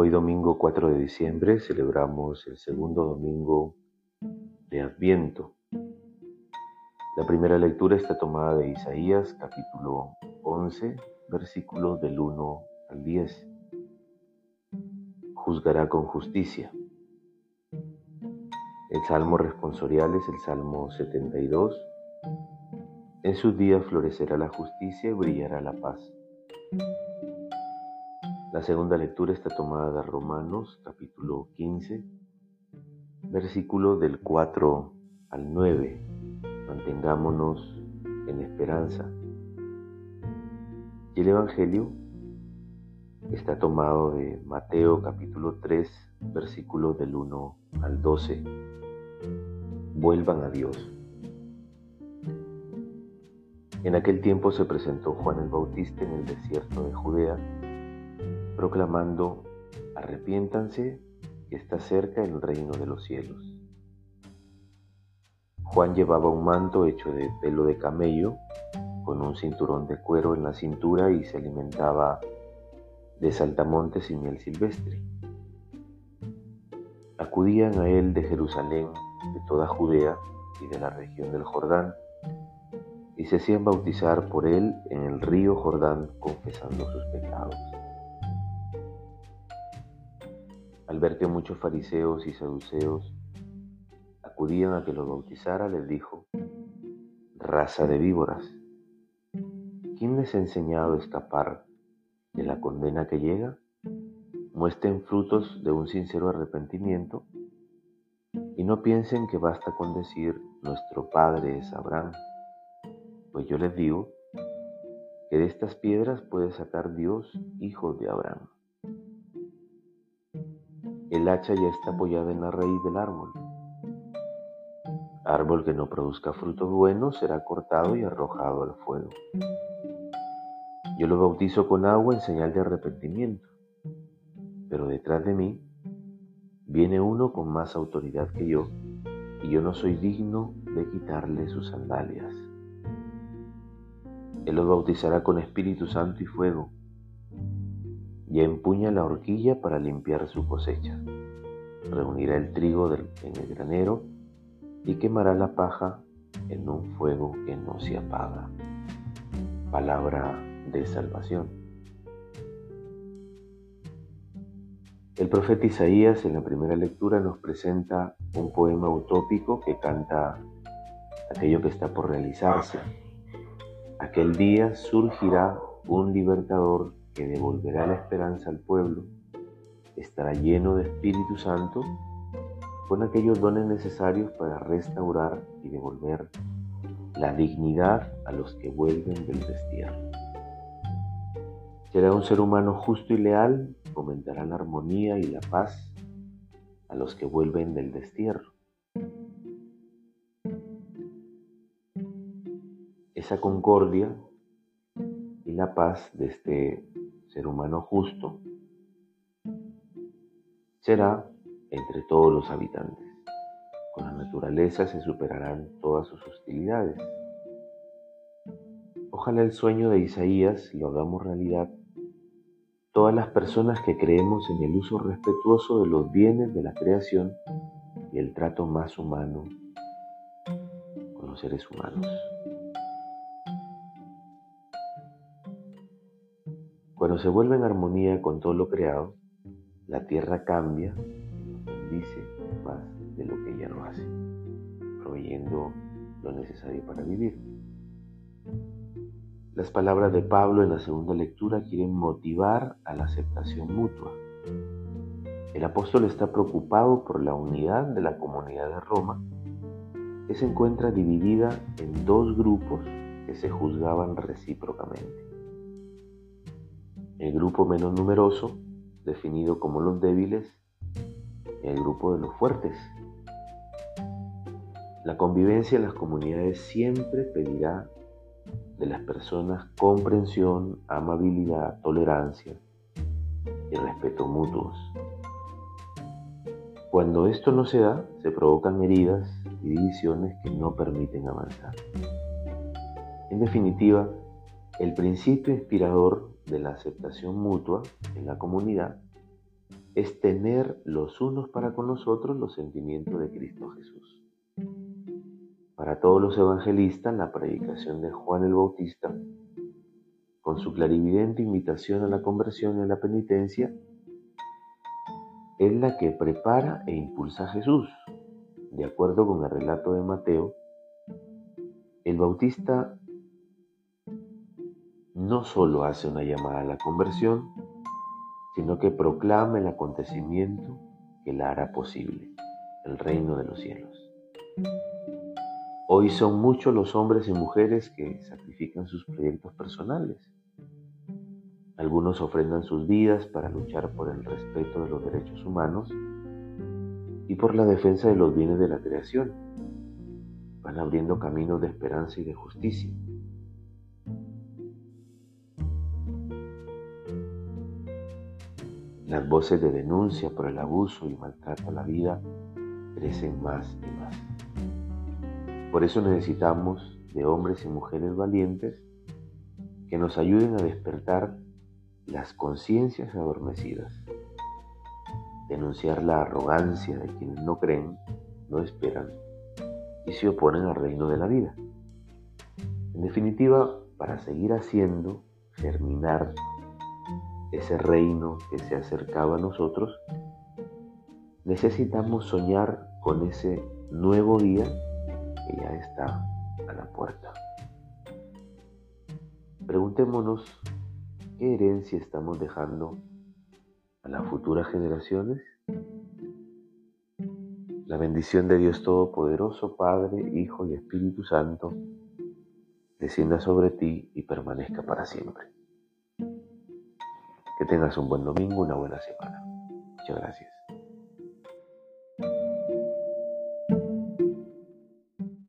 Hoy domingo 4 de diciembre celebramos el segundo domingo de Adviento. La primera lectura está tomada de Isaías capítulo 11, versículos del 1 al 10. Juzgará con justicia. El salmo responsorial es el Salmo 72. En sus días florecerá la justicia y brillará la paz. La segunda lectura está tomada de Romanos capítulo 15, versículo del 4 al 9. Mantengámonos en esperanza. Y el Evangelio está tomado de Mateo capítulo 3, versículo del 1 al 12. Vuelvan a Dios. En aquel tiempo se presentó Juan el Bautista en el desierto de Judea proclamando, arrepiéntanse, que está cerca el reino de los cielos. Juan llevaba un manto hecho de pelo de camello, con un cinturón de cuero en la cintura y se alimentaba de saltamontes y miel silvestre. Acudían a él de Jerusalén, de toda Judea y de la región del Jordán, y se hacían bautizar por él en el río Jordán confesando sus pecados. Al ver que muchos fariseos y saduceos acudían a que los bautizara, les dijo, raza de víboras, ¿quién les ha enseñado a escapar de la condena que llega? Muestren frutos de un sincero arrepentimiento y no piensen que basta con decir nuestro Padre es Abraham, pues yo les digo que de estas piedras puede sacar Dios hijos de Abraham. Hacha ya está apoyada en la raíz del árbol. Árbol que no produzca frutos buenos será cortado y arrojado al fuego. Yo lo bautizo con agua en señal de arrepentimiento, pero detrás de mí viene uno con más autoridad que yo, y yo no soy digno de quitarle sus sandalias. Él los bautizará con Espíritu Santo y fuego y empuña la horquilla para limpiar su cosecha. Reunirá el trigo en el granero y quemará la paja en un fuego que no se apaga. Palabra de salvación. El profeta Isaías en la primera lectura nos presenta un poema utópico que canta aquello que está por realizarse. Aquel día surgirá un libertador que devolverá la esperanza al pueblo, estará lleno de Espíritu Santo con aquellos dones necesarios para restaurar y devolver la dignidad a los que vuelven del destierro. Será un ser humano justo y leal, fomentará la armonía y la paz a los que vuelven del destierro. Esa concordia y la paz de este ser humano justo, será entre todos los habitantes. Con la naturaleza se superarán todas sus hostilidades. Ojalá el sueño de Isaías lo hagamos realidad todas las personas que creemos en el uso respetuoso de los bienes de la creación y el trato más humano con los seres humanos. Cuando se vuelve en armonía con todo lo creado, la tierra cambia y nos bendice más de lo que ella lo hace, proveyendo lo necesario para vivir. Las palabras de Pablo en la segunda lectura quieren motivar a la aceptación mutua. El apóstol está preocupado por la unidad de la comunidad de Roma, que se encuentra dividida en dos grupos que se juzgaban recíprocamente el grupo menos numeroso, definido como los débiles, y el grupo de los fuertes. La convivencia en las comunidades siempre pedirá de las personas comprensión, amabilidad, tolerancia y respeto mutuos. Cuando esto no se da, se provocan heridas y divisiones que no permiten avanzar. En definitiva, el principio inspirador de la aceptación mutua en la comunidad es tener los unos para con nosotros los sentimientos de Cristo Jesús. Para todos los evangelistas, la predicación de Juan el Bautista, con su clarividente invitación a la conversión y a la penitencia, es la que prepara e impulsa a Jesús. De acuerdo con el relato de Mateo, el Bautista no solo hace una llamada a la conversión, sino que proclama el acontecimiento que la hará posible, el reino de los cielos. Hoy son muchos los hombres y mujeres que sacrifican sus proyectos personales. Algunos ofrendan sus vidas para luchar por el respeto de los derechos humanos y por la defensa de los bienes de la creación. Van abriendo caminos de esperanza y de justicia. Las voces de denuncia por el abuso y maltrato a la vida crecen más y más. Por eso necesitamos de hombres y mujeres valientes que nos ayuden a despertar las conciencias adormecidas, denunciar la arrogancia de quienes no creen, no esperan y se oponen al reino de la vida. En definitiva, para seguir haciendo germinar ese reino que se acercaba a nosotros, necesitamos soñar con ese nuevo día que ya está a la puerta. Preguntémonos qué herencia estamos dejando a las futuras generaciones. La bendición de Dios Todopoderoso, Padre, Hijo y Espíritu Santo, descienda sobre ti y permanezca para siempre. Que tengas un buen domingo, una buena semana. Muchas gracias.